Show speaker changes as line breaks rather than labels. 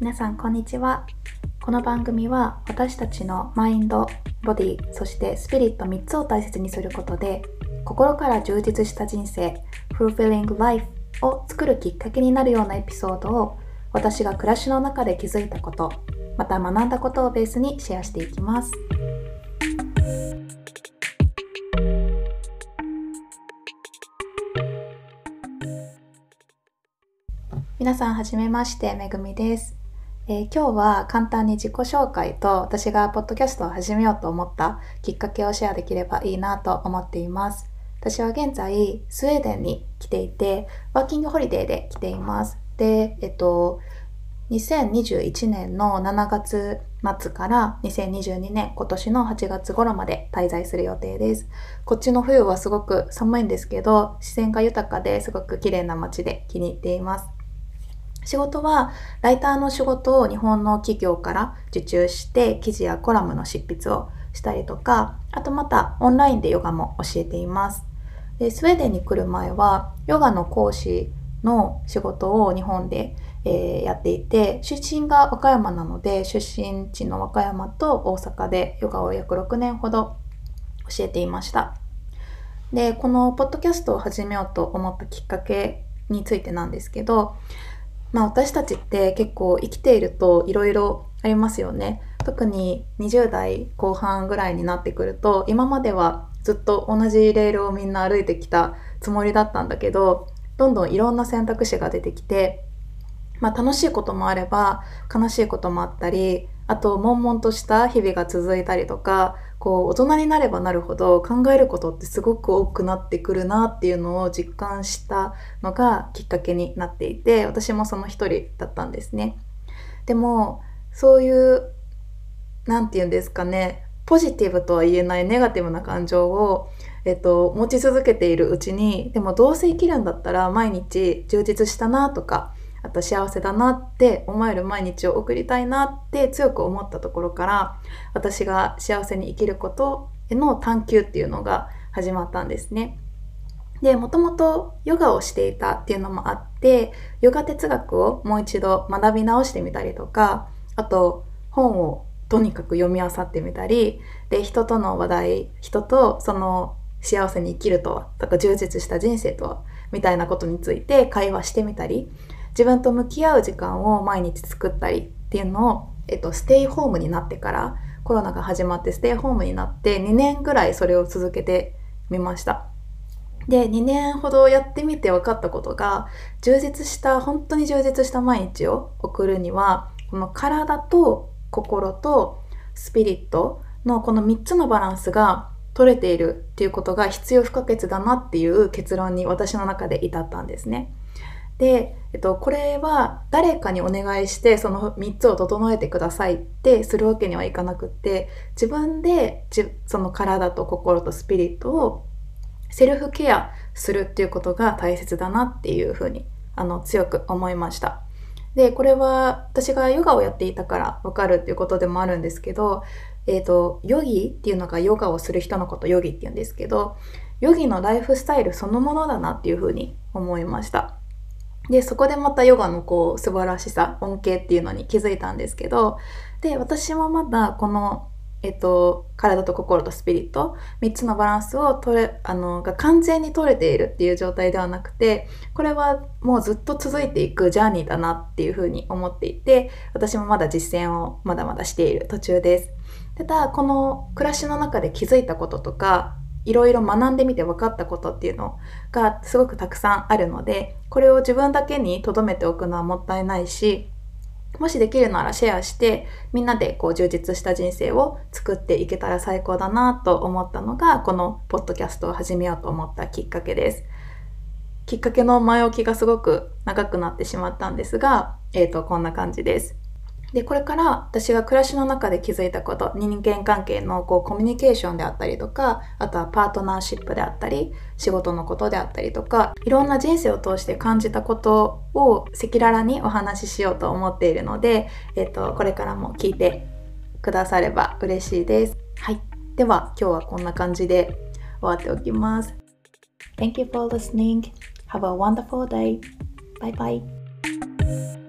皆さんこんにちは。この番組は私たちのマインドボディそしてスピリット3つを大切にすることで心から充実した人生 Fulfilling Life を作るきっかけになるようなエピソードを私が暮らしの中で気づいたことまた学んだことをベースにシェアしていきます。皆さんはじめましてめぐみです。えー、今日は簡単に自己紹介と私がポッドキャストを始めようと思ったきっかけをシェアできればいいなと思っています。私は現在スウェーデンに来ていてワーキングホリデーで来ています。で、えっと、2021年の7月末から2022年今年の8月頃まで滞在する予定です。こっちの冬はすごく寒いんですけど自然が豊かですごく綺麗な街で気に入っています。仕事はライターの仕事を日本の企業から受注して記事やコラムの執筆をしたりとかあとまたオンラインでヨガも教えています。でスウェーデンに来る前はヨガの講師の仕事を日本で、えー、やっていて出身が和歌山なので出身地の和歌山と大阪でヨガを約6年ほど教えていました。でこのポッドキャストを始めようと思ったきっかけについてなんですけどまあ私たちって結構生きているといろいろありますよね。特に20代後半ぐらいになってくると今まではずっと同じレールをみんな歩いてきたつもりだったんだけどどんどんいろんな選択肢が出てきて、まあ、楽しいこともあれば悲しいこともあったりあと悶々とした日々が続いたりとかこう大人になればなるほど考えることってすごく多くなってくるなっていうのを実感したのがきっかけになっていて私もその一人だったんですね。でもそういう何て言うんですかねポジティブとは言えないネガティブな感情を、えっと、持ち続けているうちにでもどうせ生きるんだったら毎日充実したなとかあと幸せだなって思える毎日を送りたいなって強く思ったところから私が幸せに生きることへの探求っていうのが始まったんですね。で、もともとヨガをしていたっていうのもあって、ヨガ哲学をもう一度学び直してみたりとか、あと本をとにかく読み漁ってみたり、で、人との話題、人とその幸せに生きるとは、とか充実した人生とは、みたいなことについて会話してみたり、自分と向き合う時間を毎日作ったりっていうのを、えっと、ステイホームになってからコロナが始まってステイホームになって2年ぐらいそれを続けてみました。で2年ほどやってみて分かったことが充実した本当に充実した毎日を送るにはこの体と心とスピリットのこの3つのバランスが取れているっていうことが必要不可欠だなっていう結論に私の中で至ったんですね。で、えっと、これは誰かにお願いしてその3つを整えてくださいってするわけにはいかなくって自分でその体と心とスピリットをセルフケアするっていうことが大切だなっていうふうにあの強く思いました。でこれは私がヨガをやっていたからわかるっていうことでもあるんですけど、えーと、ヨギっていうのがヨガをする人のことヨギっていうんですけどヨギのライフスタイルそのものだなっていうふうに思いました。で、そこでまたヨガのこう素晴らしさ、恩恵っていうのに気づいたんですけど、で、私もまだこの、えっと、体と心とスピリット、3つのバランスを取れ、あの、が完全に取れているっていう状態ではなくて、これはもうずっと続いていくジャーニーだなっていうふうに思っていて、私もまだ実践をまだまだしている途中です。ただ、この暮らしの中で気づいたこととか、いろいろ学んでみて分かったことっていうのがすごくたくさんあるのでこれを自分だけに留めておくのはもったいないしもしできるならシェアしてみんなでこう充実した人生を作っていけたら最高だなと思ったのがこのポッドキャストを始めようと思ったきっかけです。きっかけの前置きがすごく長くなってしまったんですが、え、ー、と、こんな感じです。で、これから私が暮らしの中で気づいたこと、人間関係のこうコミュニケーションであったりとか、あとはパートナーシップであったり、仕事のことであったりとか、いろんな人生を通して感じたことを赤裸々にお話ししようと思っているので、えっ、と、これからも聞いてくだされば嬉しいです。はい。では、今日はこんな感じで終わっておきます。Thank you for listening. Have a wonderful day. Bye bye.